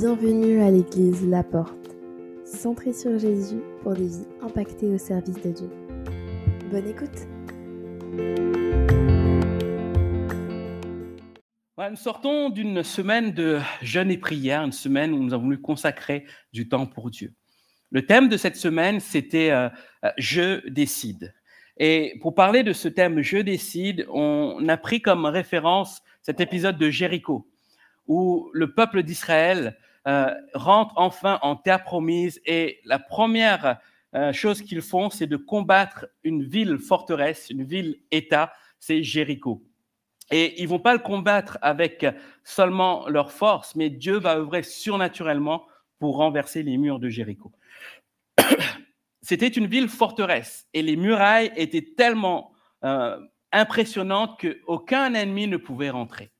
Bienvenue à l'église La Porte, centrée sur Jésus pour des vies impactées au service de Dieu. Bonne écoute. nous sortons d'une semaine de jeûne et prière, une semaine où nous avons voulu consacrer du temps pour Dieu. Le thème de cette semaine, c'était euh, euh, Je décide. Et pour parler de ce thème Je décide, on a pris comme référence cet épisode de Jéricho, où le peuple d'Israël euh, rentre enfin en terre promise et la première euh, chose qu'ils font, c'est de combattre une ville forteresse, une ville-État, c'est Jéricho. Et ils vont pas le combattre avec seulement leur force, mais Dieu va œuvrer surnaturellement pour renverser les murs de Jéricho. C'était une ville forteresse et les murailles étaient tellement euh, impressionnantes qu'aucun ennemi ne pouvait rentrer.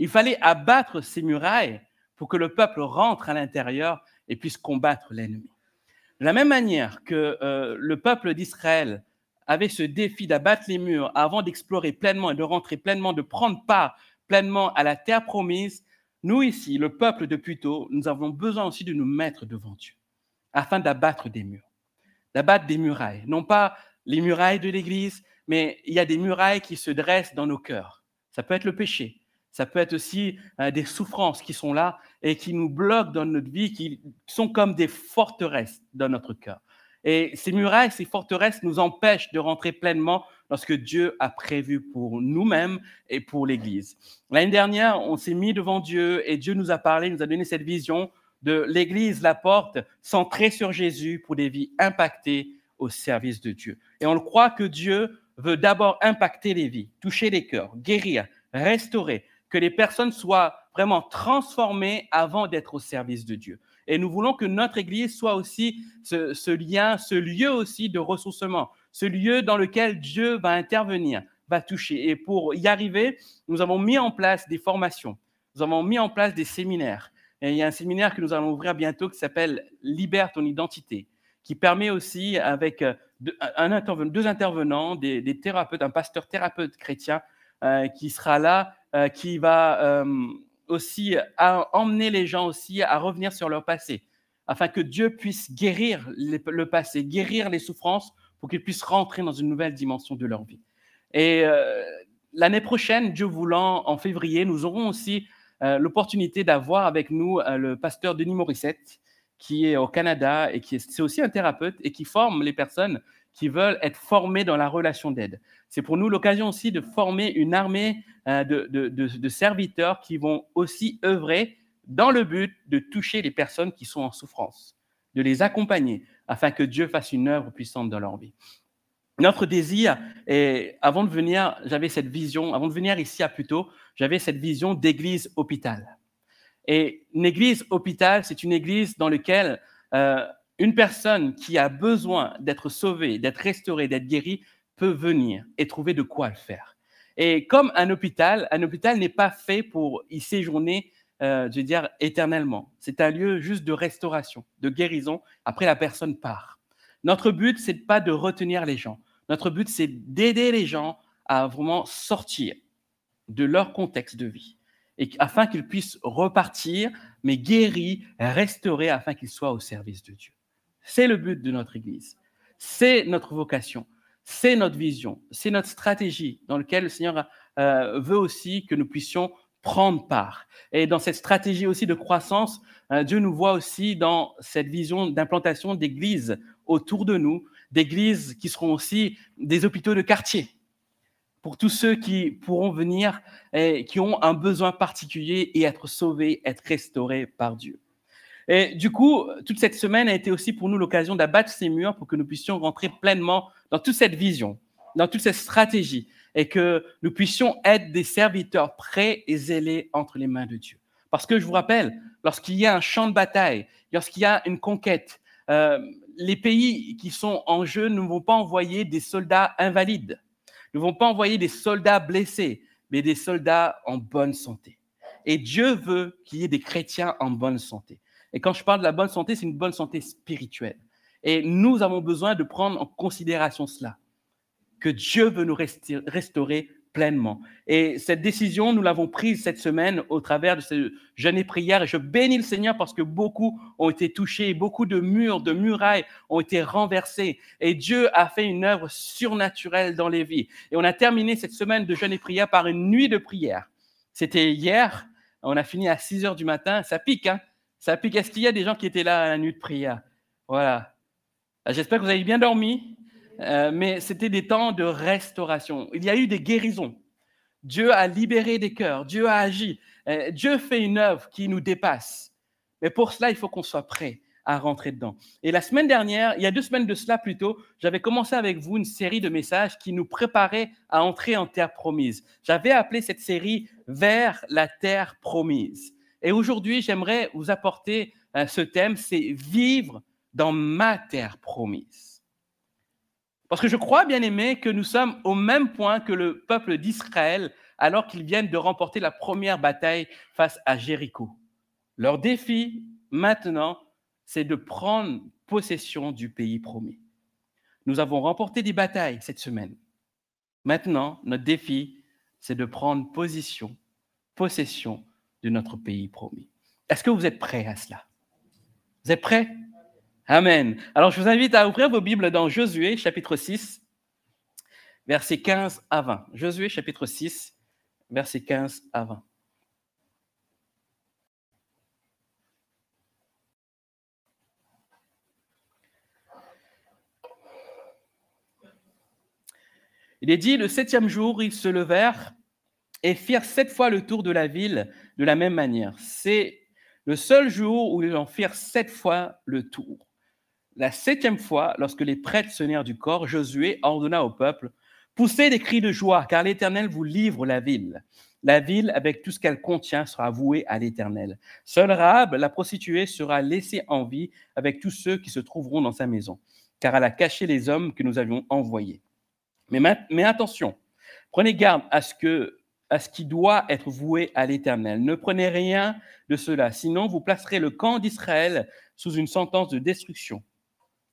Il fallait abattre ces murailles pour que le peuple rentre à l'intérieur et puisse combattre l'ennemi. De la même manière que euh, le peuple d'Israël avait ce défi d'abattre les murs avant d'explorer pleinement et de rentrer pleinement, de prendre part pleinement à la terre promise, nous ici, le peuple de Puto, nous avons besoin aussi de nous mettre devant Dieu afin d'abattre des murs, d'abattre des murailles. Non pas les murailles de l'Église, mais il y a des murailles qui se dressent dans nos cœurs. Ça peut être le péché, ça peut être aussi euh, des souffrances qui sont là et qui nous bloquent dans notre vie, qui sont comme des forteresses dans notre cœur. Et ces murailles, ces forteresses nous empêchent de rentrer pleinement dans ce que Dieu a prévu pour nous-mêmes et pour l'Église. L'année dernière, on s'est mis devant Dieu et Dieu nous a parlé, nous a donné cette vision de l'Église, la porte, centrée sur Jésus pour des vies impactées au service de Dieu. Et on le croit que Dieu veut d'abord impacter les vies, toucher les cœurs, guérir, restaurer, que les personnes soient vraiment transformées avant d'être au service de Dieu. Et nous voulons que notre Église soit aussi ce, lien, ce lieu aussi de ressourcement, ce lieu dans lequel Dieu va intervenir, va toucher. Et pour y arriver, nous avons mis en place des formations, nous avons mis en place des séminaires. Et il y a un séminaire que nous allons ouvrir bientôt qui s'appelle Libère ton identité, qui permet aussi avec euh, deux, intervenants, des, thérapeutes, un pasteur thérapeute chrétien euh, qui sera là euh, qui va euh, aussi emmener les gens aussi à revenir sur leur passé, afin que Dieu puisse guérir le passé, guérir les souffrances, pour qu'ils puissent rentrer dans une nouvelle dimension de leur vie. Et euh, l'année prochaine, Dieu voulant, en février, nous aurons aussi l'opportunité d'avoir avec nous le pasteur Denis Morissette, qui est au Canada et qui est, aussi un thérapeute et qui forme les personnes qui veulent être formées dans la relation d'aide. C'est pour nous l'occasion aussi de former une armée euh, de, serviteurs qui vont aussi œuvrer dans le but de toucher les personnes qui sont en souffrance, de les accompagner afin que Dieu fasse une œuvre puissante dans leur vie. Notre désir, et avant de venir, j'avais cette vision, avant de venir ici à Puto, j'avais cette vision d'église hôpital. Et une église hôpital, c'est une église dans laquelle euh, une personne qui a besoin d'être sauvée, d'être restaurée, d'être guérie, peut venir et trouver de quoi le faire. Et comme un hôpital, un hôpital n'est pas fait pour y séjourner, euh, je veux dire, éternellement. C'est un lieu juste de restauration, de guérison. Après, la personne part. Notre but, c'est pas de retenir les gens. Notre but, c'est d'aider les gens à vraiment sortir de leur contexte de vie et afin qu'ils puissent repartir, mais guéris, restaurés, afin qu'ils soient au service de Dieu. C'est le but de notre Église. C'est notre vocation. C'est notre vision. C'est notre stratégie dans laquelle le Seigneur euh, veut aussi que nous puissions prendre part. Et dans cette stratégie aussi de croissance, euh, Dieu nous voit aussi dans cette vision d'implantation d'églises autour de nous, d'églises qui seront aussi des hôpitaux de quartier pour tous ceux qui pourront venir et qui ont un besoin particulier et être sauvés, être restaurés par Dieu. Et du coup, toute cette semaine a été aussi pour nous l'occasion d'abattre ces murs pour que nous puissions rentrer pleinement dans toute cette vision, dans toute cette stratégie, et que nous puissions être des serviteurs prêts et zélés entre les mains de Dieu. Parce que je vous rappelle, lorsqu'il y a un champ de bataille, lorsqu'il y a une conquête, euh, les pays qui sont en jeu ne vont pas envoyer des soldats invalides, ne vont pas envoyer des soldats blessés, mais des soldats en bonne santé. Et Dieu veut qu'il y ait des chrétiens en bonne santé. Et quand je parle de la bonne santé, c'est une bonne santé spirituelle. Et nous avons besoin de prendre en considération cela, que Dieu veut nous restaurer pleinement. Et cette décision, nous l'avons prise cette semaine au travers de ce jeûne et prière. Et je bénis le Seigneur parce que beaucoup ont été touchés, beaucoup de murs, de murailles ont été renversés. Et Dieu a fait une œuvre surnaturelle dans les vies. Et on a terminé cette semaine de jeûne et prière par une nuit de prière. C'était hier. On a fini à 6 heures du matin. Ça pique, hein? Ça pique. Est-ce qu'il y a des gens qui étaient là à la nuit de prière Voilà. J'espère que vous avez bien dormi. Euh, mais c'était des temps de restauration. Il y a eu des guérisons. Dieu a libéré des cœurs, Dieu a agi. Euh, Dieu fait une œuvre qui nous dépasse. Mais pour cela, il faut qu'on soit prêt à rentrer dedans. Et la semaine dernière, il y a deux semaines de cela plutôt, j'avais commencé avec vous une série de messages qui nous préparaient à entrer en terre promise. J'avais appelé cette série Vers la terre promise. Et aujourd'hui, j'aimerais vous apporter euh, ce thème, c'est vivre dans ma terre promise. Parce que je crois, bien aimé, que nous sommes au même point que le peuple d'Israël alors qu'ils viennent de remporter la première bataille face à Jéricho. Leur défi maintenant, c'est de prendre possession du pays promis. Nous avons remporté des batailles cette semaine. Maintenant, notre défi, c'est de prendre position, possession de notre pays promis. Est-ce que vous êtes prêts à cela? Vous êtes prêts? Amen. Alors, je vous invite à ouvrir vos Bibles dans Josué, chapitre 6, versets 15 à 20. Josué, chapitre 6, versets 15 à 20. Il est dit, le septième jour, ils se levèrent et firent sept fois le tour de la ville de la même manière. C'est le seul jour où ils en firent sept fois le tour. La septième fois, lorsque les prêtres sonnèrent du corps, Josué ordonna au peuple Poussez des cris de joie, car l'Éternel vous livre la ville. La ville, avec tout ce qu'elle contient, sera vouée à l'Éternel. Seul Rahab, la prostituée, sera laissée en vie avec tous ceux qui se trouveront dans sa maison, car elle a caché les hommes que nous avions envoyés. Mais attention, prenez garde à ce, que, à ce qui doit être voué à l'Éternel. Ne prenez rien de cela, sinon vous placerez le camp d'Israël sous une sentence de destruction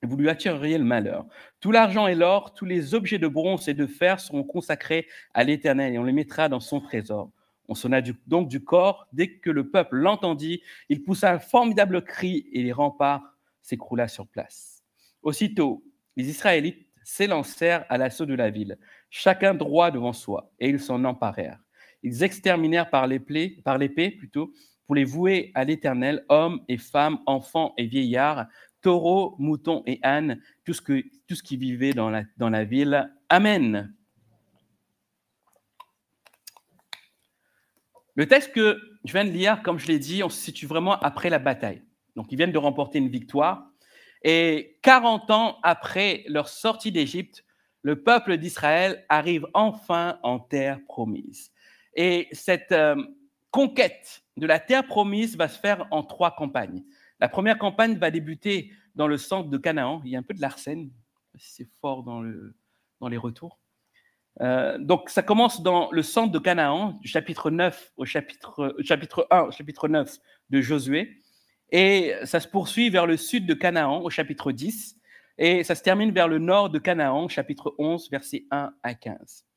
vous lui attireriez le malheur. Tout l'argent et l'or, tous les objets de bronze et de fer seront consacrés à l'Éternel et on les mettra dans son trésor. On sonna donc du corps. Dès que le peuple l'entendit, il poussa un formidable cri et les remparts s'écroula sur place. Aussitôt, les Israélites s'élancèrent à l'assaut de la ville, chacun droit devant soi, et ils s'en emparèrent. Ils exterminèrent par l'épée, plutôt, pour les vouer à l'Éternel, hommes et femmes, enfants et vieillards, taureaux, moutons et ânes, tout ce, que, tout ce qui vivait dans la, dans la ville. Amen. Le texte que je viens de lire, comme je l'ai dit, on se situe vraiment après la bataille. Donc, ils viennent de remporter une victoire. Et 40 ans après leur sortie d'Égypte, le peuple d'Israël arrive enfin en terre promise. Et cette euh, conquête de la terre promise va se faire en trois campagnes. La première campagne va débuter dans le centre de Canaan. Il y a un peu de l'arsène, c'est fort dans, le, dans les retours. Euh, donc, ça commence dans le centre de Canaan, chapitre 9 au chapitre, euh, chapitre 1 au chapitre 9 de Josué. Et ça se poursuit vers le sud de Canaan, au chapitre 10. Et ça se termine vers le nord de Canaan, chapitre 11, versets 1 à 15.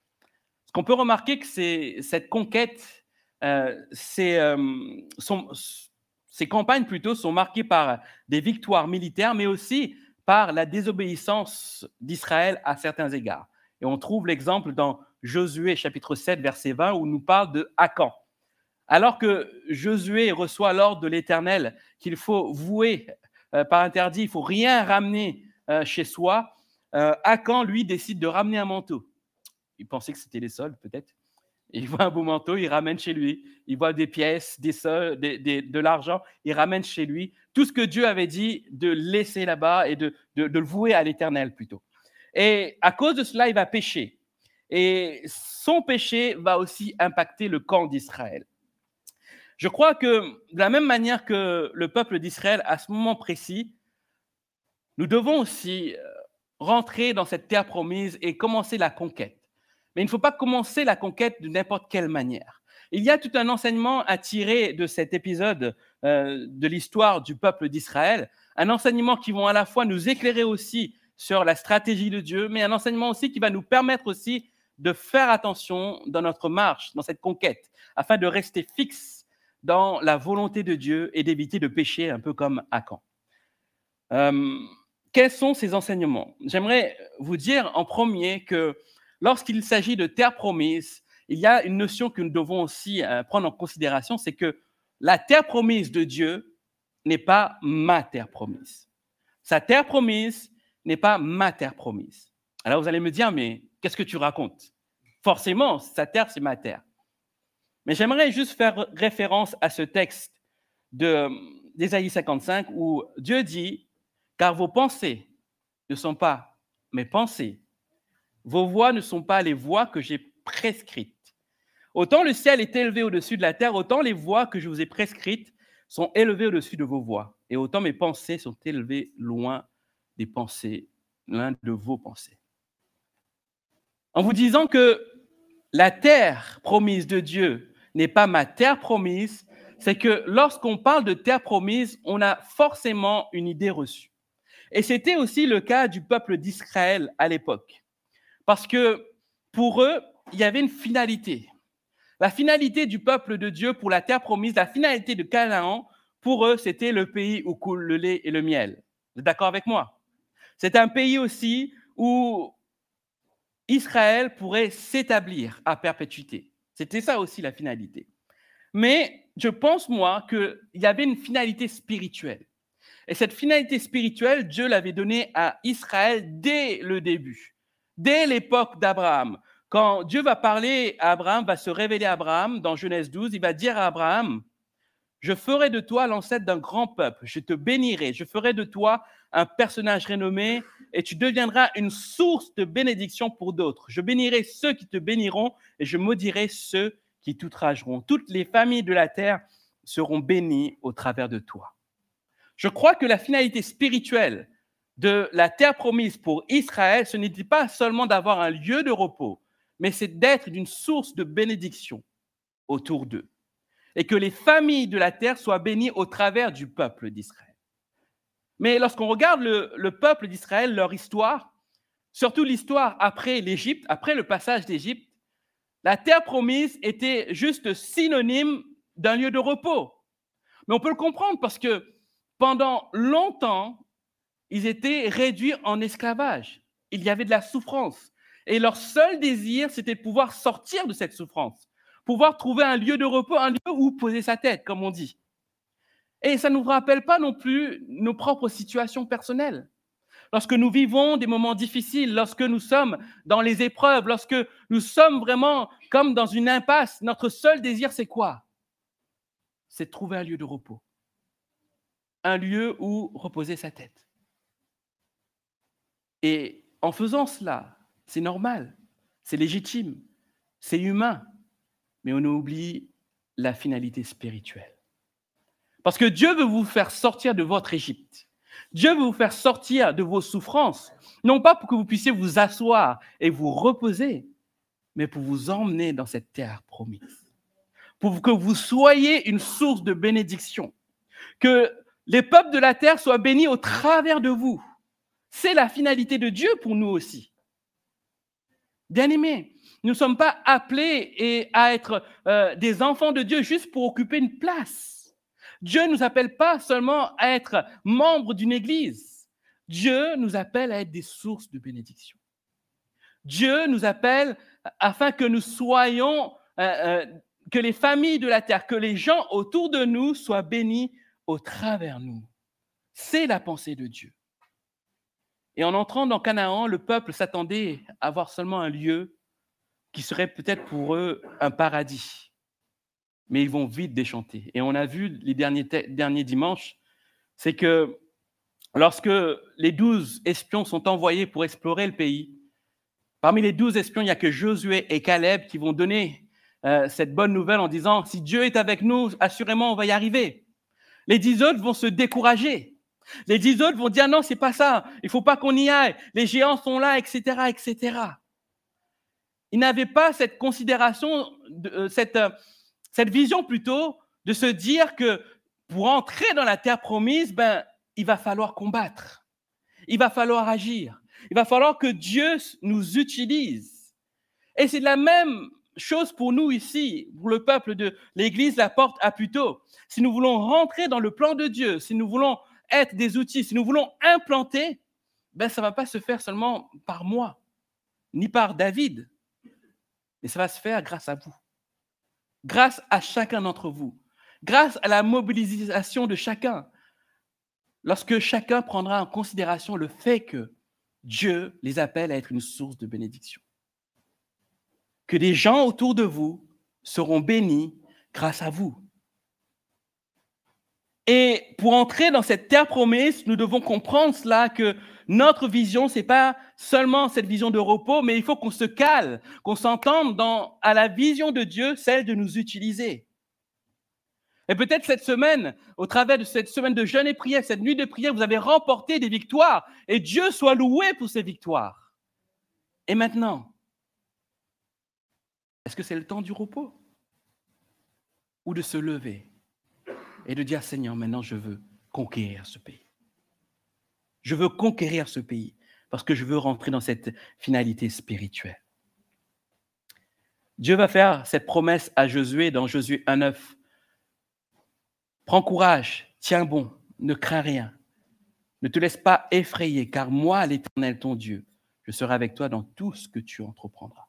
Ce qu'on peut remarquer, que cette conquête, euh, euh, ces campagnes plutôt sont marquées par des victoires militaires, mais aussi par la désobéissance d'Israël à certains égards. Et on trouve l'exemple dans Josué chapitre 7, verset 20, où nous parle de Akan. Alors que Josué reçoit l'ordre de l'Éternel qu'il faut vouer euh, par interdit, il faut rien ramener chez soi, Akan, lui, décide de ramener un manteau. Il pensait que c'était les soldes, peut-être. Il voit un beau manteau, il ramène chez lui. Il voit des pièces, des, de l'argent, il ramène chez lui. Tout ce que Dieu avait dit de laisser là-bas et de, de, le vouer à l'éternel plutôt. Et à cause de cela, il va pécher. Et son péché va aussi impacter le camp d'Israël. Je crois que de la même manière que le peuple d'Israël, à ce moment précis, nous devons aussi euh, rentrer dans cette terre promise et commencer la conquête. Mais il ne faut pas commencer la conquête de n'importe quelle manière. Il y a tout un enseignement à tirer de cet épisode euh, de l'histoire du peuple d'Israël, un enseignement qui va à la fois nous éclairer aussi sur la stratégie de Dieu, mais un enseignement aussi qui va nous permettre aussi de faire attention dans notre marche, dans cette conquête, afin de rester fixe dans la volonté de Dieu et d'éviter de pécher un peu comme Akan. Euh, quels sont ces enseignements? J'aimerais vous dire en premier que lorsqu'il s'agit de terre promise, il y a une notion que nous devons aussi euh, prendre en considération, c'est que la terre promise de Dieu n'est pas ma terre promise. Sa terre promise n'est pas ma terre promise. Alors vous allez me dire, mais qu'est-ce que tu racontes? Forcément, sa terre, c'est ma terre. Mais j'aimerais juste faire référence à ce texte d'Ésaïe 55 où Dieu dit, car vos pensées ne sont pas mes pensées, vos voix ne sont pas les voix que j'ai prescrites. Autant le ciel est élevé au-dessus de la terre, autant les voix que je vous ai prescrites sont élevées au-dessus de vos voix, et autant mes pensées sont élevées loin des pensées, l'un de vos pensées. En vous disant que la terre promise de Dieu n'est pas ma terre promise, c'est que lorsqu'on parle de terre promise, on a forcément une idée reçue. Et c'était aussi le cas du peuple d'Israël à l'époque. Parce que pour eux, il y avait une finalité. La finalité du peuple de Dieu pour la terre promise, la finalité de Canaan, pour eux, c'était le pays où coule le lait et le miel. Vous êtes d'accord avec moi? C'est un pays aussi où Israël pourrait s'établir à perpétuité. C'était ça aussi la finalité. Mais je pense, moi, qu'il y avait une finalité spirituelle. Et cette finalité spirituelle, Dieu l'avait donnée à Israël dès le début, dès l'époque d'Abraham. Quand Dieu va parler à Abraham, va se révéler à Abraham dans Genèse 12, il va dire à Abraham, je ferai de toi l'ancêtre d'un grand peuple, je te bénirai, je ferai de toi un personnage renommé et tu deviendras une source de bénédiction pour d'autres. Je bénirai ceux qui te béniront et je maudirai ceux qui t'outrageront. Toutes les familles de la terre seront bénies au travers de toi. Je crois que la finalité spirituelle de la terre promise pour Israël, ce n'était pas seulement d'avoir un lieu de repos, mais c'est d'être d'une source de bénédiction autour d'eux. Et que les familles de la terre soient bénies au travers du peuple d'Israël. Mais lorsqu'on regarde le, peuple d'Israël, leur histoire, surtout l'histoire après l'Égypte, après le passage d'Égypte, la terre promise était juste synonyme d'un lieu de repos. Mais on peut le comprendre parce que pendant longtemps, ils étaient réduits en esclavage. Il y avait de la souffrance. Et leur seul désir, c'était de pouvoir sortir de cette souffrance, pouvoir trouver un lieu de repos, un lieu où poser sa tête, comme on dit. Et ça ne nous rappelle pas non plus nos propres situations personnelles. Lorsque nous vivons des moments difficiles, lorsque nous sommes dans les épreuves, lorsque nous sommes vraiment comme dans une impasse, notre seul désir, c'est quoi? C'est de trouver un lieu de repos un lieu où reposer sa tête. Et en faisant cela, c'est normal, c'est légitime, c'est humain, mais on oublie la finalité spirituelle. Parce que Dieu veut vous faire sortir de votre Égypte. Dieu veut vous faire sortir de vos souffrances, non pas pour que vous puissiez vous asseoir et vous reposer, mais pour vous emmener dans cette terre promise, pour que vous soyez une source de bénédiction, que les peuples de la terre soient bénis au travers de vous. C'est la finalité de Dieu pour nous aussi. Bien-aimés, nous ne sommes pas appelés à être euh, des enfants de Dieu juste pour occuper une place. Dieu ne nous appelle pas seulement à être membres d'une église. Dieu nous appelle à être des sources de bénédiction. Dieu nous appelle afin que nous soyons, euh, euh, que les familles de la terre, que les gens autour de nous soient bénis au travers nous. C'est la pensée de Dieu. Et en entrant dans Canaan, le peuple s'attendait à avoir seulement un lieu qui serait peut-être pour eux un paradis. Mais ils vont vite déchanter. Et on a vu les derniers, derniers dimanches, c'est que lorsque les douze espions sont envoyés pour explorer le pays, parmi les douze espions, il n'y a que Josué et Caleb qui vont donner euh, cette bonne nouvelle en disant, si Dieu est avec nous, assurément, on va y arriver. Les dix autres vont se décourager. Les dix autres vont dire non, c'est pas ça. Il faut pas qu'on y aille. Les géants sont là, etc., etc. Ils n'avaient pas cette considération, euh, cette, euh, cette vision plutôt de se dire que pour entrer dans la terre promise, ben, il va falloir combattre. Il va falloir agir. Il va falloir que Dieu nous utilise. Et c'est la même chose pour nous ici, pour le peuple de l'Église, la porte à plutôt. Si nous voulons rentrer dans le plan de Dieu, si nous voulons être des outils, si nous voulons implanter, ben ça ne va pas se faire seulement par moi, ni par David, mais ça va se faire grâce à vous, grâce à chacun d'entre vous, grâce à la mobilisation de chacun, lorsque chacun prendra en considération le fait que Dieu les appelle à être une source de bénédiction. Que des gens autour de vous seront bénis grâce à vous. Et pour entrer dans cette terre promise, nous devons comprendre cela que notre vision, ce n'est pas seulement cette vision de repos, mais il faut qu'on se cale, qu'on s'entende dans, à la vision de Dieu, celle de nous utiliser. Et peut-être cette semaine, au travers de cette semaine de jeûne et prière, cette nuit de prière, vous avez remporté des victoires. Et Dieu soit loué pour ces victoires. Et maintenant, est-ce que c'est le temps du repos Ou de se lever? Et de dire, Seigneur, maintenant je veux conquérir ce pays. Je veux conquérir ce pays parce que je veux rentrer dans cette finalité spirituelle. Dieu va faire cette promesse à Josué dans Josué 1.9. Prends courage, tiens bon, ne crains rien. Ne te laisse pas effrayer, car moi, l'Éternel, ton Dieu, je serai avec toi dans tout ce que tu entreprendras.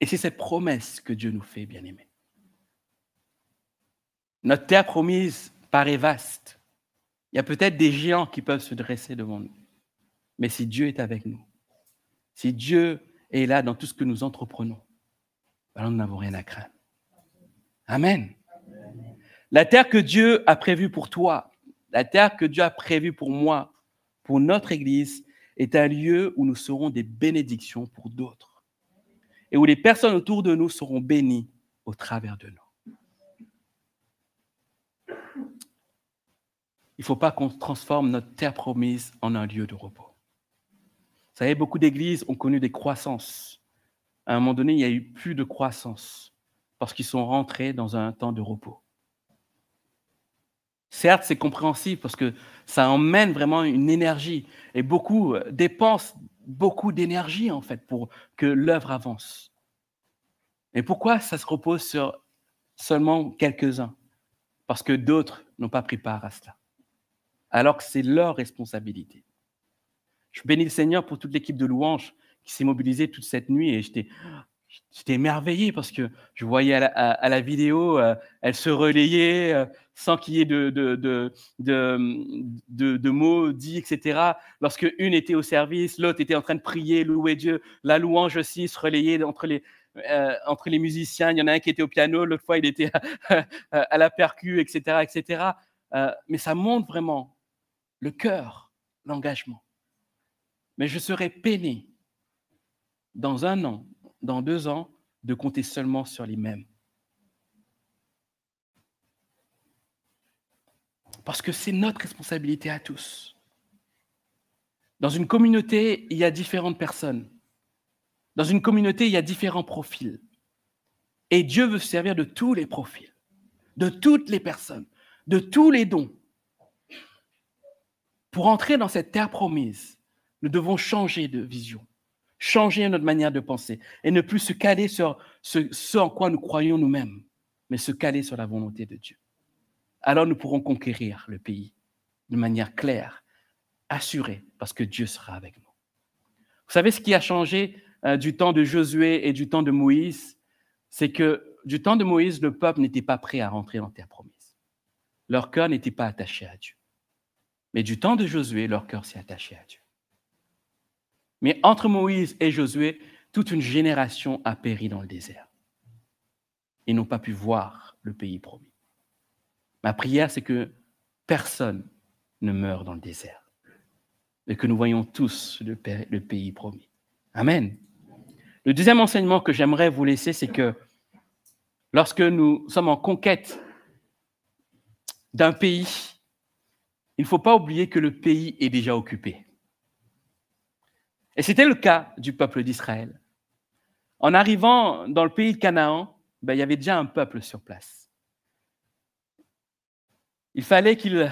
Et c'est cette promesse que Dieu nous fait, bien-aimés. Notre terre promise paraît vaste. Il y a peut-être des géants qui peuvent se dresser devant nous. Mais si Dieu est avec nous, si Dieu est là dans tout ce que nous entreprenons, alors nous n'avons rien à craindre. Amen. La terre que Dieu a prévue pour toi, la terre que Dieu a prévue pour moi, pour notre Église, est un lieu où nous serons des bénédictions pour d'autres et où les personnes autour de nous seront bénies au travers de nous. Il ne faut pas qu'on transforme notre terre promise en un lieu de repos. Vous savez, beaucoup d'églises ont connu des croissances. À un moment donné, il n'y a eu plus de croissance parce qu'ils sont rentrés dans un temps de repos. Certes, c'est compréhensible parce que ça emmène vraiment une énergie et beaucoup euh, dépensent beaucoup d'énergie en fait pour que l'œuvre avance. Et pourquoi ça se repose sur seulement quelques-uns? Parce que d'autres n'ont pas pris part à cela alors que c'est leur responsabilité. Je bénis le Seigneur pour toute l'équipe de louanges qui s'est mobilisée toute cette nuit et j'étais, émerveillé parce que je voyais à la, vidéo, euh, elle se relayait euh, sans qu'il y ait de, de, de, mots dits, etc. Lorsque une était au service, l'autre était en train de prier, louer Dieu, la louange aussi se relayait entre les, euh, entre les musiciens. Il y en a un qui était au piano, l'autre fois il était à, la percu, etc. etc. mais ça montre vraiment le cœur, l'engagement. Mais je serai peiné dans un an, dans deux ans, de compter seulement sur les mêmes. Parce que c'est notre responsabilité à tous. Dans une communauté, il y a différentes personnes. Dans une communauté, il y a différents profils. Et Dieu veut se servir de tous les profils, de toutes les personnes, de tous les dons. Pour entrer dans cette terre promise, nous devons changer de vision, changer notre manière de penser et ne plus se caler sur ce, en quoi nous croyons nous-mêmes, mais se caler sur la volonté de Dieu. Alors nous pourrons conquérir le pays de manière claire, assurée, parce que Dieu sera avec nous. Vous savez ce qui a changé euh, du temps de Josué et du temps de Moïse? C'est que du temps de Moïse, le peuple n'était pas prêt à rentrer en terre promise. Leur cœur n'était pas attaché à Dieu. Mais du temps de Josué, leur cœur s'est attaché à Dieu. Mais entre Moïse et Josué, toute une génération a péri dans le désert. Ils n'ont pas pu voir le pays promis. Ma prière, c'est que personne ne meure dans le désert et que nous voyons tous le, pays promis. Amen. Le deuxième enseignement que j'aimerais vous laisser, c'est que lorsque nous sommes en conquête d'un pays, il ne faut pas oublier que le pays est déjà occupé. Et c'était le cas du peuple d'Israël. En arrivant dans le pays de Canaan, ben, il y avait déjà un peuple sur place. Il fallait qu'il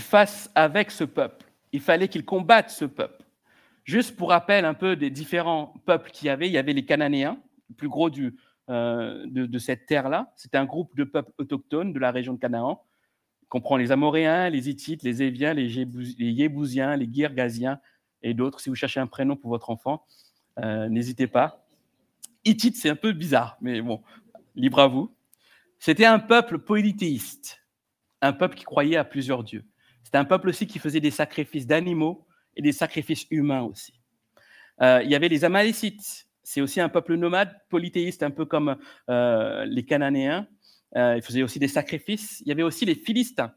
fasse avec ce peuple. Il fallait qu'il combatte ce peuple. Juste pour rappel un peu des différents peuples qu'il y avait, il y avait les Cananéens, le plus gros euh, de, cette terre-là. C'était un groupe de peuples autochtones de la région de Canaan. Comprend les Amoréens, les Hittites, les Éviens, les, Yébousiens, les Girgasiens et d'autres. Si vous cherchez un prénom pour votre enfant, euh, n'hésitez pas. Hittite, c'est un peu bizarre, mais bon, libre à vous. C'était un peuple polythéiste, un peuple qui croyait à plusieurs dieux. C'était un peuple aussi qui faisait des sacrifices d'animaux et des sacrifices humains aussi. Euh, il y avait les Amalécites, c'est aussi un peuple nomade, polythéiste, un peu comme euh, les Cananéens. Euh, ils faisaient aussi des sacrifices. Il y avait aussi les Philistins.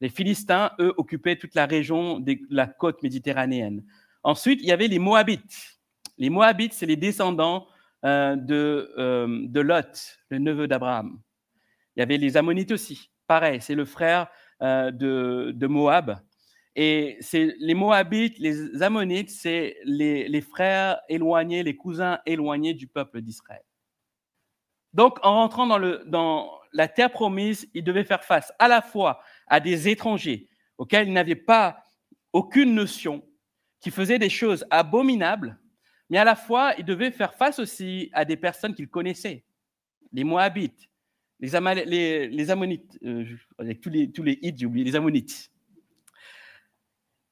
Les Philistins, eux, occupaient toute la région de la côte méditerranéenne. Ensuite, il y avait les Moabites. Les Moabites, c'est les descendants euh, de, de Lot, le neveu d'Abraham. Il y avait les Ammonites aussi. Pareil, c'est le frère de, Moab. Et c'est les Moabites, les Ammonites, c'est les, frères éloignés, les cousins éloignés du peuple d'Israël. Donc, en rentrant dans, le, la terre promise, ils devaient faire face à la fois à des étrangers auxquels ils n'avaient pas aucune notion, qui faisaient des choses abominables, mais à la fois, ils devaient faire face aussi à des personnes qu'ils connaissaient, les Moabites, les, Ammonites, euh, tous les, tous les j'ai oublié, les Ammonites.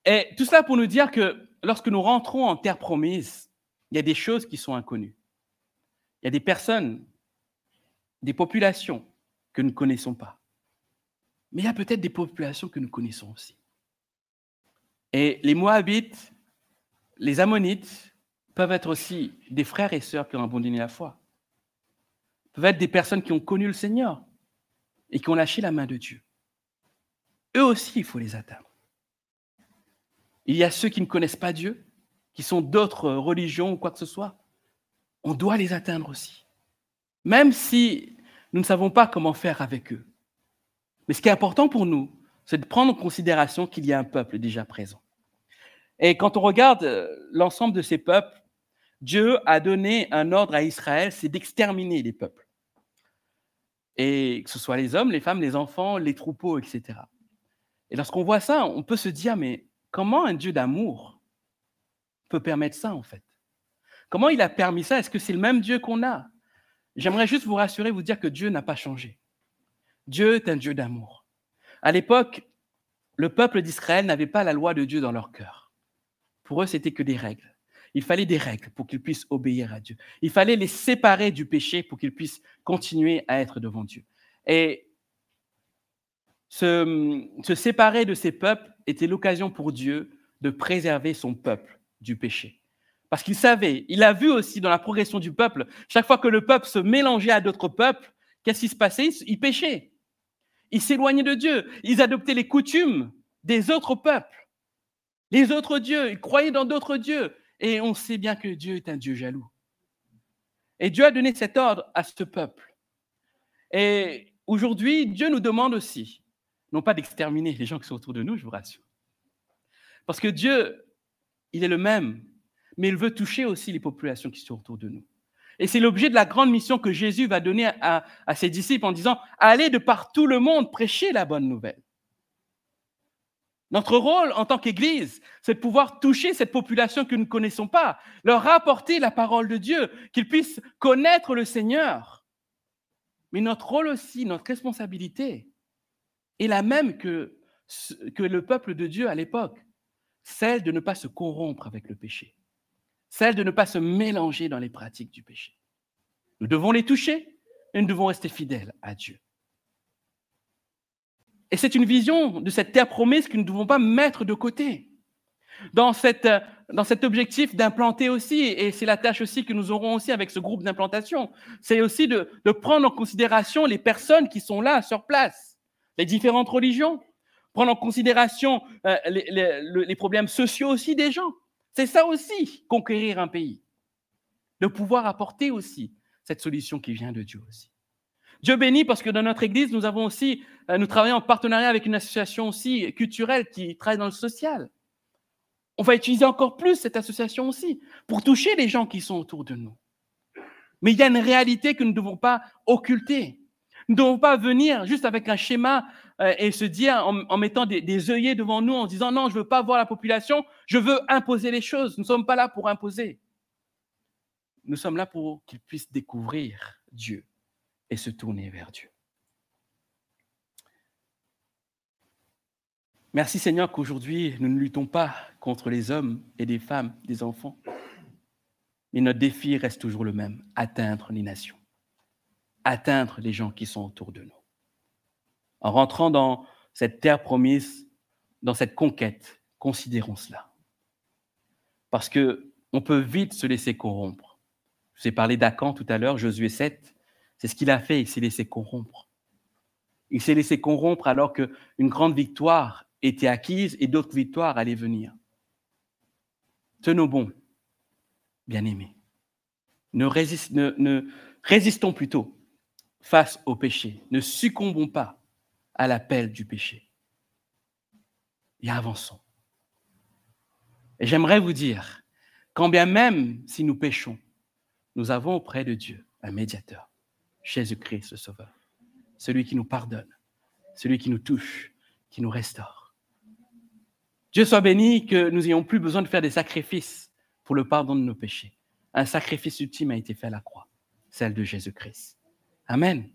Et tout cela pour nous dire que lorsque nous rentrons en terre promise, il y a des choses qui sont inconnues. Il y a des personnes, des populations que nous ne connaissons pas. Mais il y a peut-être des populations que nous connaissons aussi. Et les Moabites, les Ammonites peuvent être aussi des frères et sœurs qui ont abandonné la foi. Peuvent être des personnes qui ont connu le Seigneur et qui ont lâché la main de Dieu. Eux aussi, il faut les atteindre. Il y a ceux qui ne connaissent pas Dieu, qui sont d'autres religions ou quoi que ce soit. On doit les atteindre aussi. Même si nous ne savons pas comment faire avec eux. Mais ce qui est important pour nous, c'est de prendre en considération qu'il y a un peuple déjà présent. Et quand on regarde euh, l'ensemble de ces peuples, Dieu a donné un ordre à Israël, c'est d'exterminer les peuples. Et que ce soit les hommes, les femmes, les enfants, les troupeaux, etc. Et lorsqu'on voit ça, on peut se dire, mais Comment un Dieu d'amour peut permettre ça, en fait? Comment il a permis ça? Est-ce que c'est le même Dieu qu'on a? J'aimerais juste vous rassurer, vous dire que Dieu n'a pas changé. Dieu est un Dieu d'amour. À l'époque, le peuple d'Israël n'avait pas la loi de Dieu dans leur cœur. Pour eux, c'était que des règles. Il fallait des règles pour qu'ils puissent obéir à Dieu. Il fallait les séparer du péché pour qu'ils puissent continuer à être devant Dieu. Et se, se séparer de ces peuples était l'occasion pour Dieu de préserver son peuple du péché. Parce qu'il savait, il a vu aussi dans la progression du peuple, chaque fois que le peuple se mélangeait à d'autres peuples, qu'est-ce qui se passait? Ils péchaient. Ils s'éloignaient de Dieu. Ils adoptaient les coutumes des autres peuples, les autres dieux. Ils croyaient dans d'autres dieux. Et on sait bien que Dieu est un Dieu jaloux. Et Dieu a donné cet ordre à ce peuple. Et aujourd'hui, Dieu nous demande aussi non pas d'exterminer les gens qui sont autour de nous, je vous rassure. Parce que Dieu, il est le même, mais il veut toucher aussi les populations qui sont autour de nous. Et c'est l'objet de la grande mission que Jésus va donner à, ses disciples en disant, allez de par tout le monde prêcher la bonne nouvelle. Notre rôle en tant qu'Église, c'est de pouvoir toucher cette population que nous ne connaissons pas, leur apporter la parole de Dieu, qu'ils puissent connaître le Seigneur. Mais notre rôle aussi, notre responsabilité, est la même que, que le peuple de Dieu à l'époque, celle de ne pas se corrompre avec le péché, celle de ne pas se mélanger dans les pratiques du péché. Nous devons les toucher et nous devons rester fidèles à Dieu. Et c'est une vision de cette terre promise que nous ne devons pas mettre de côté. Dans, cet objectif d'implanter aussi, et c'est la tâche aussi que nous aurons aussi avec ce groupe d'implantation, c'est aussi de, de prendre en considération les personnes qui sont là sur place les différentes religions, prendre en considération euh, les, problèmes sociaux aussi des gens. C'est ça aussi, conquérir un pays. De pouvoir apporter aussi cette solution qui vient de Dieu aussi. Dieu bénit parce que dans notre Église, nous avons aussi, euh, nous travaillons en partenariat avec une association aussi culturelle qui travaille dans le social. On va utiliser encore plus cette association aussi pour toucher les gens qui sont autour de nous. Mais il y a une réalité que nous ne devons pas occulter. Nous ne devons pas venir juste avec un schéma euh, et se dire, en, mettant des, œillets devant nous, en disant non, je ne veux pas voir la population, je veux imposer les choses. Nous ne sommes pas là pour imposer. Nous sommes là pour qu'ils puissent découvrir Dieu et se tourner vers Dieu. Merci Seigneur qu'aujourd'hui, nous ne luttons pas contre les hommes et des femmes, des enfants, mais notre défi reste toujours le même, atteindre les nations, atteindre les gens qui sont autour de nous. En rentrant dans cette terre promise, dans cette conquête, considérons cela. Parce que on peut vite se laisser corrompre. Je vous ai parlé d'Acan tout à l'heure, Josué 7, c'est ce qu'il a fait, il s'est laissé corrompre. Il s'est laissé corrompre alors qu'une grande victoire était acquise et d'autres victoires allaient venir. Tenons bon, bien-aimés. Ne, ne résistons plutôt face au péché. Ne succombons pas à l'appel du péché. Et avançons. Et j'aimerais vous dire, quand bien même si nous péchons, nous avons auprès de Dieu un médiateur, Jésus-Christ le Sauveur, celui qui nous pardonne, celui qui nous touche, qui nous restaure. Dieu soit béni que nous n'ayons plus besoin de faire des sacrifices pour le pardon de nos péchés. Un sacrifice ultime a été fait à la croix, celle de Jésus-Christ. Amen.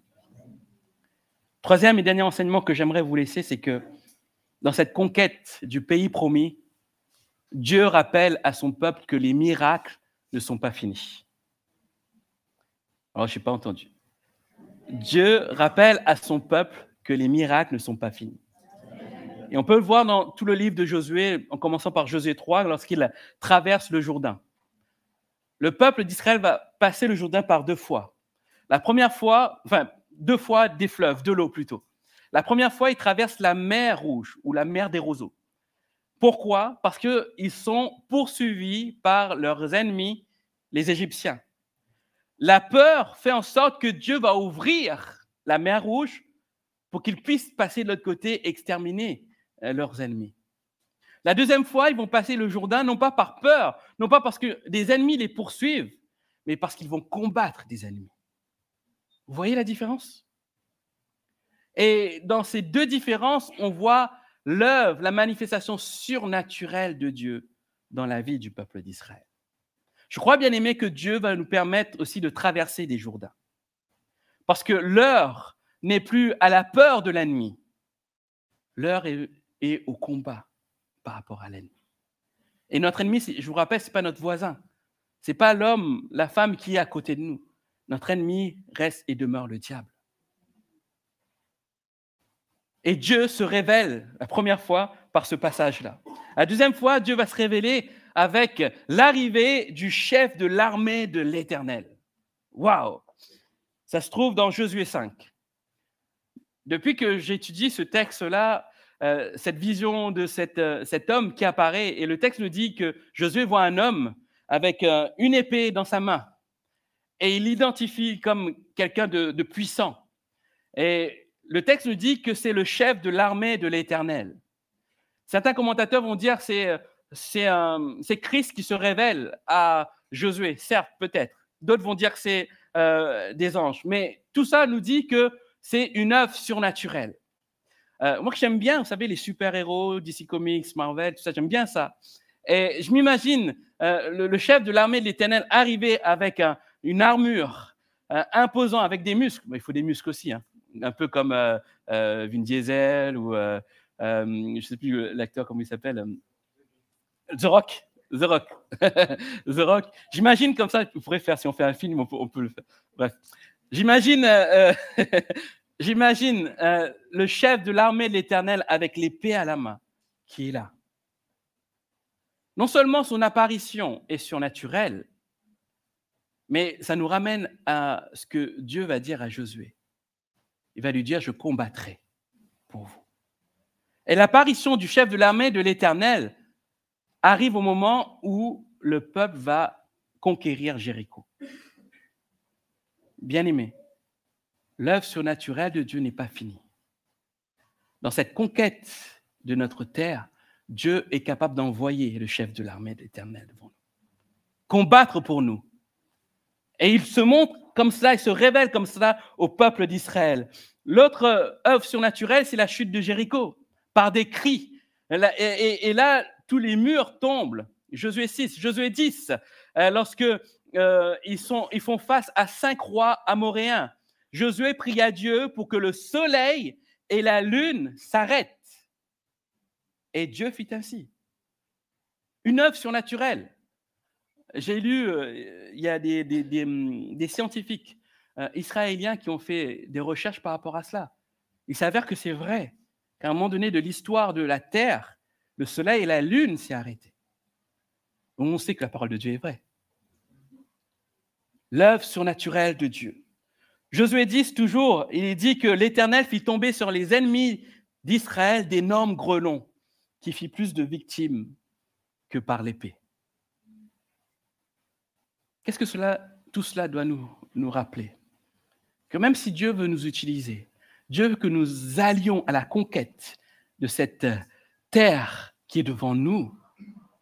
Troisième et dernier enseignement que j'aimerais vous laisser, c'est que dans cette conquête du pays promis, Dieu rappelle à son peuple que les miracles ne sont pas finis. Alors, je n'ai pas entendu. Dieu rappelle à son peuple que les miracles ne sont pas finis. Et on peut le voir dans tout le livre de Josué, en commençant par Josué 3, lorsqu'il traverse le Jourdain. Le peuple d'Israël va passer le Jourdain par deux fois. La première fois, enfin, deux fois des fleuves, de l'eau plutôt. La première fois, ils traversent la mer Rouge ou la mer des roseaux. Pourquoi? Parce qu'ils sont poursuivis par leurs ennemis, les Égyptiens. La peur fait en sorte que Dieu va ouvrir la mer Rouge pour qu'ils puissent passer de l'autre côté exterminer euh, leurs ennemis. La deuxième fois, ils vont passer le Jourdain non pas par peur, non pas parce que des ennemis les poursuivent, mais parce qu'ils vont combattre des ennemis. Vous voyez la différence? Et dans ces deux différences, on voit l'œuvre, la manifestation surnaturelle de Dieu dans la vie du peuple d'Israël. Je crois bien aimé que Dieu va nous permettre aussi de traverser des Jourdains. Parce que l'heure n'est plus à la peur de l'ennemi. L'heure est, au combat par rapport à l'ennemi. Et notre ennemi, je vous rappelle, ce n'est pas notre voisin. Ce n'est pas l'homme, la femme qui est à côté de nous. Notre ennemi reste et demeure le diable. Et Dieu se révèle la première fois par ce passage-là. La deuxième fois, Dieu va se révéler avec l'arrivée du chef de l'armée de l'Éternel. Waouh Ça se trouve dans Josué 5. Depuis que j'étudie ce texte-là, euh, cette vision de euh, cet homme qui apparaît, et le texte nous dit que Josué voit un homme avec euh, une épée dans sa main et il l'identifie comme quelqu'un de, puissant. Et le texte nous dit que c'est le chef de l'armée de l'Éternel. Certains commentateurs vont dire que c'est Christ qui se révèle à Josué, certes, peut-être. D'autres vont dire que c'est euh, des anges. Mais tout ça nous dit que c'est une œuvre surnaturelle. Euh, moi, j'aime bien, vous savez, les super-héros, DC Comics, Marvel, tout ça, j'aime bien ça. Et je m'imagine euh, le, le, chef de l'armée de l'Éternel arriver avec un, une armure euh, imposant avec des muscles. il faut des muscles aussi, hein. un peu comme euh, euh, Vin Diesel ou je ne sais plus l'acteur comment il s'appelle. The Rock. The Rock. The Rock. J'imagine comme ça, vous pourrez faire, si on fait un film, on peut, le faire. Bref. J'imagine, j'imagine le chef de l'armée de l'Éternel avec l'épée à la main qui est là. Non seulement son apparition est surnaturelle, mais ça nous ramène à ce que Dieu va dire à Josué. Il va lui dire, je combattrai pour vous. Et l'apparition du chef de l'armée de l'Éternel arrive au moment où le peuple va conquérir Jéricho. Bien-aimé, l'œuvre surnaturelle de Dieu n'est pas finie. Dans cette conquête de notre terre, Dieu est capable d'envoyer le chef de l'armée de l'Éternel devant nous. Combattre pour nous, et il se montre comme cela et se révèle comme cela au peuple d'Israël. L'autre œuvre surnaturelle, c'est la chute de Jéricho par des cris. Et, là, tous les murs tombent. Josué 6, Josué 10, euh, lorsque euh, ils, sont, ils font face à cinq rois amoréens. Josué prie à Dieu pour que le soleil et la lune s'arrêtent. Et Dieu fit ainsi. Une œuvre surnaturelle. J'ai lu, euh, il y a des, hum, scientifiques euh, israéliens qui ont fait des recherches par rapport à cela. Il s'avère que c'est vrai qu'à un moment donné de l'histoire de la Terre, le soleil et la lune s'est arrêté. on sait que la parole de Dieu est vraie. L'œuvre surnaturelle de Dieu. Josué 10, toujours, il dit que l'Éternel fit tomber sur les ennemis d'Israël d'énormes grelons qui fit plus de victimes que par l'épée. Qu'est-ce que cela, tout cela doit nous, nous rappeler? Que même si Dieu veut nous utiliser, Dieu veut que nous allions à la conquête de cette terre qui est devant nous,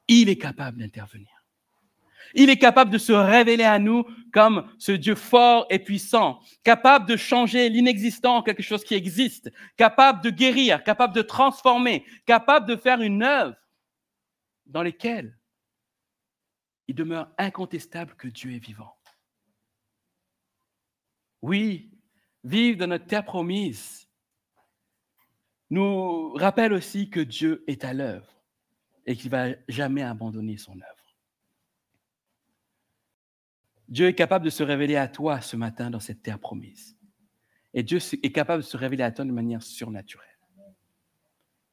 il est capable d'intervenir. Il est capable de se révéler à nous comme ce Dieu fort et puissant, capable de changer l'inexistant en quelque chose qui existe, capable de guérir, capable de transformer, capable de faire une œuvre dans laquelle il demeure incontestable que Dieu est vivant. Oui, vivre dans notre terre promise nous rappelle aussi que Dieu est à l'œuvre et qu'il ne va jamais abandonner son œuvre. Dieu est capable de se révéler à toi ce matin dans cette terre promise. Et Dieu est capable de se révéler à toi de manière surnaturelle.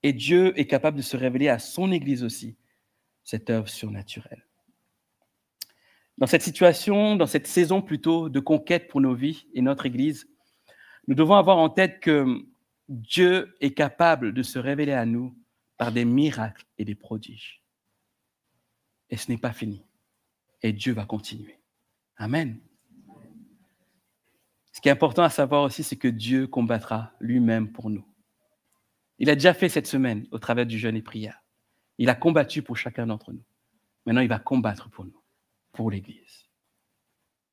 Et Dieu est capable de se révéler à son Église aussi, cette œuvre surnaturelle. Dans cette situation, dans cette saison plutôt de conquête pour nos vies et notre Église, nous devons avoir en tête que Dieu est capable de se révéler à nous par des miracles et des prodiges. Et ce n'est pas fini. Et Dieu va continuer. Amen. Ce qui est important à savoir aussi, c'est que Dieu combattra lui-même pour nous. Il a déjà fait cette semaine au travers du jeûne et prière. Il a combattu pour chacun d'entre nous. Maintenant, il va combattre pour nous, pour l'Église.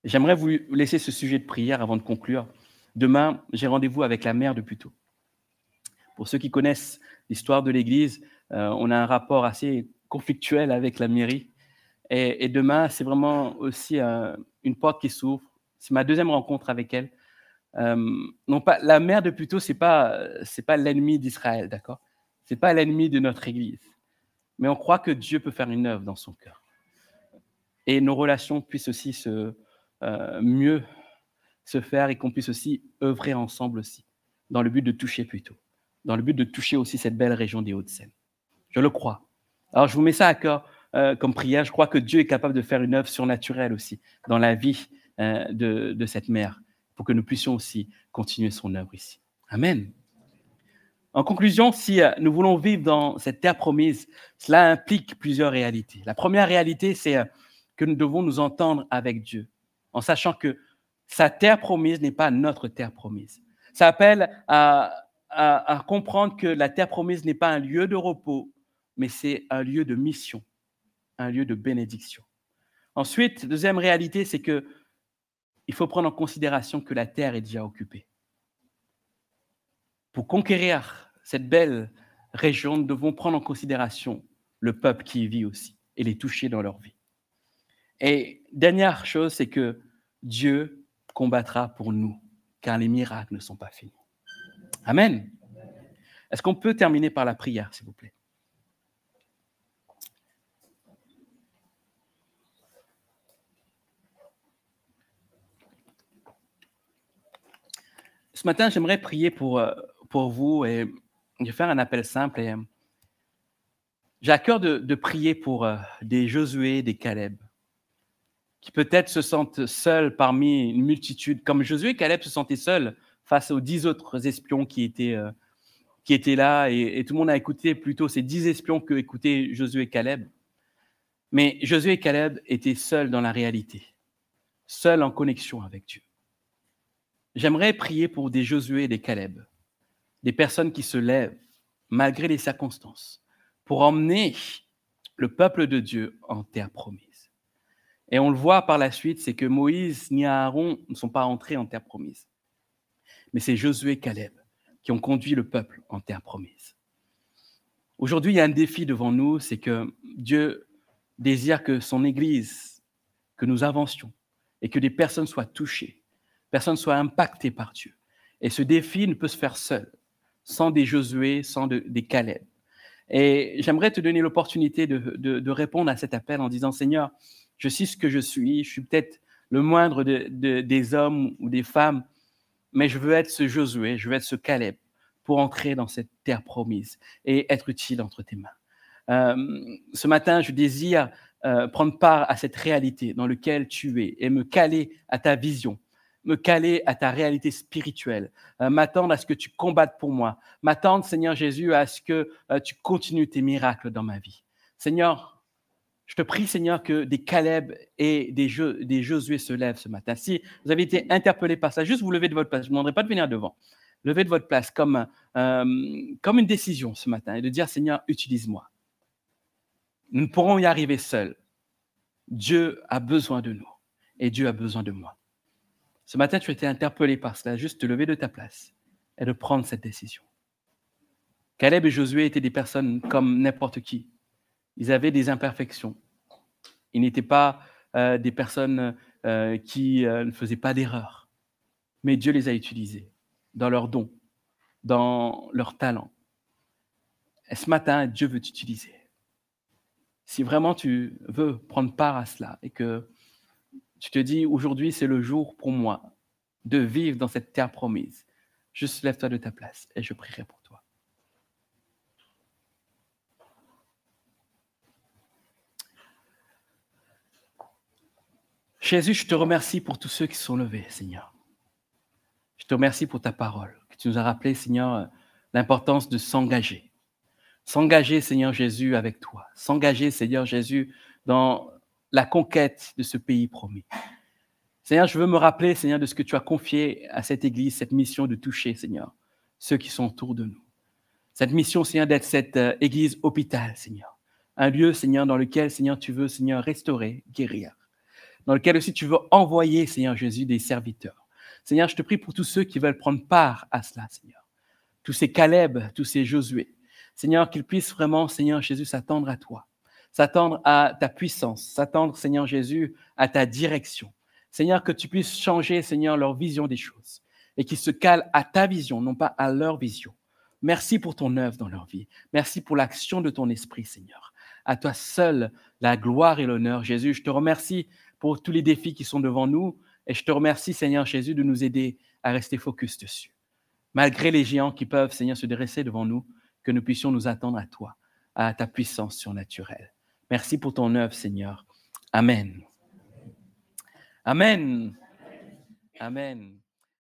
J'aimerais vous laisser ce sujet de prière avant de conclure. Demain, j'ai rendez-vous avec la mère de Puteaux. Pour ceux qui connaissent l'histoire de l'Église, euh, on a un rapport assez conflictuel avec la mairie. Et, demain, c'est vraiment aussi euh, une porte qui s'ouvre. C'est ma deuxième rencontre avec elle. Euh, non pas, la mère de Pluto, c'est pas pas l'ennemi d'Israël, d'accord? C'est pas l'ennemi de notre Église. Mais on croit que Dieu peut faire une œuvre dans son cœur. Et nos relations puissent aussi se euh, mieux se faire et qu'on puisse aussi œuvrer ensemble aussi, dans le but de toucher Pluto, dans le but de toucher aussi cette belle région des Hauts-de-Seine. Je le crois. Alors je vous mets ça à cœur euh, comme prière. Je crois que Dieu est capable de faire une œuvre surnaturelle aussi dans la vie euh, de, cette mère pour que nous puissions aussi continuer son œuvre ici. Amen. En conclusion, si nous voulons vivre dans cette terre promise, cela implique plusieurs réalités. La première réalité, c'est que nous devons nous entendre avec Dieu, en sachant que sa terre promise n'est pas notre terre promise. Ça appelle à comprendre que la terre promise n'est pas un lieu de repos, mais c'est un lieu de mission un lieu de bénédiction. Ensuite, deuxième réalité, c'est que il faut prendre en considération que la terre est déjà occupée. Pour conquérir cette belle région, nous devons prendre en considération le peuple qui y vit aussi et les toucher dans leur vie. Et dernière chose, c'est que Dieu combattra pour nous, car les miracles ne sont pas finis. Amen. Est-ce qu'on peut terminer par la prière, s'il vous plaît? Ce matin, j'aimerais prier pour, euh, vous et je vais faire un appel simple. Euh, j'ai à cœur de, prier pour euh, des Josué, des Caleb, qui peut-être se sentent seuls parmi une multitude, comme Josué et Caleb se sentaient seuls face aux dix autres espions qui étaient, étaient là, et, tout le monde a écouté plutôt ces dix espions que écoutait Josué et Caleb. Mais Josué et Caleb étaient seuls dans la réalité, seuls en connexion avec Dieu. J'aimerais prier pour des Josué et des Caleb, des personnes qui se lèvent malgré les circonstances pour emmener le peuple de Dieu en terre promise. Et on le voit par la suite, c'est que Moïse ni Aaron ne sont pas entrés en terre promise. Mais c'est Josué et Caleb qui ont conduit le peuple en terre promise. Aujourd'hui, il y a un défi devant nous, c'est que Dieu désire que son Église, que nous avancions et que des personnes soient touchées, personnes soient impactées par Dieu. Et ce défi ne peut se faire seul, sans des Josué, sans des Caleb. Et j'aimerais te donner l'opportunité de, répondre à cet appel en disant, Seigneur, je sais ce que je suis, je suis peut-être le moindre des hommes ou des femmes, mais je veux être ce Josué, je veux être ce Caleb pour entrer dans cette terre promise et être utile entre tes mains. Euh, ce matin, je désire euh, prendre part à cette réalité dans laquelle tu es et me caler à ta vision, me caler à ta réalité spirituelle, euh, m'attendre à ce que tu combattes pour moi, m'attendre, Seigneur Jésus, à ce que tu continues tes miracles dans ma vie. Seigneur, je te prie, Seigneur, que des Caleb et des, Josué se lèvent ce matin. Si vous avez été interpellé par ça, juste vous levez de votre place. Je ne vous demanderai pas de venir devant. Levez de votre place comme, comme une décision ce matin et de dire, Seigneur, utilise-moi. Nous ne pourrons y arriver seuls. Dieu a besoin de nous et Dieu a besoin de moi. Ce matin, tu as été interpellé par cela, juste te lever de ta place et de prendre cette décision. Caleb et Josué étaient des personnes comme n'importe qui. Ils avaient des imperfections. Ils n'étaient pas euh, des personnes euh, qui euh, ne faisaient pas d'erreurs. Mais Dieu les a utilisés dans leurs dons, dans leurs talents. Et ce matin, Dieu veut t'utiliser si vraiment tu veux prendre part à cela et que tu te dis aujourd'hui c'est le jour pour moi de vivre dans cette terre promise, juste lève-toi de ta place et je prierai pour toi. Jésus, je te remercie pour tous ceux qui sont levés, Seigneur. Je te remercie pour ta parole, que tu nous as rappelé, Seigneur, l'importance de s'engager S'engager, Seigneur Jésus, avec toi. S'engager, Seigneur Jésus, dans la conquête de ce pays promis. Seigneur, je veux me rappeler, Seigneur, de ce que tu as confié à cette Église, cette mission de toucher, Seigneur, ceux qui sont autour de nous. Cette mission, Seigneur, d'être cette euh, Église hôpital, Seigneur. Un lieu, Seigneur, dans lequel, Seigneur, tu veux, Seigneur, restaurer, guérir. Dans lequel aussi tu veux envoyer, Seigneur Jésus, des serviteurs. Seigneur, je te prie pour tous ceux qui veulent prendre part à cela, Seigneur. Tous ces Caleb, tous ces Josué, Seigneur, qu'ils puissent vraiment, Seigneur Jésus, s'attendre à toi, s'attendre à ta puissance, s'attendre, Seigneur Jésus, à ta direction. Seigneur, que tu puisses changer, Seigneur, leur vision des choses et qu'ils se calent à ta vision, non pas à leur vision. Merci pour ton œuvre dans leur vie. Merci pour l'action de ton esprit, Seigneur. À toi seul la gloire et l'honneur. Jésus, je te remercie pour tous les défis qui sont devant nous et je te remercie, Seigneur Jésus, de nous aider à rester focus dessus. Malgré les géants qui peuvent, Seigneur, se dresser devant nous, que nous puissions nous attendre à toi, à ta puissance surnaturelle. Merci pour ton œuvre, Seigneur. Amen. Amen. Amen.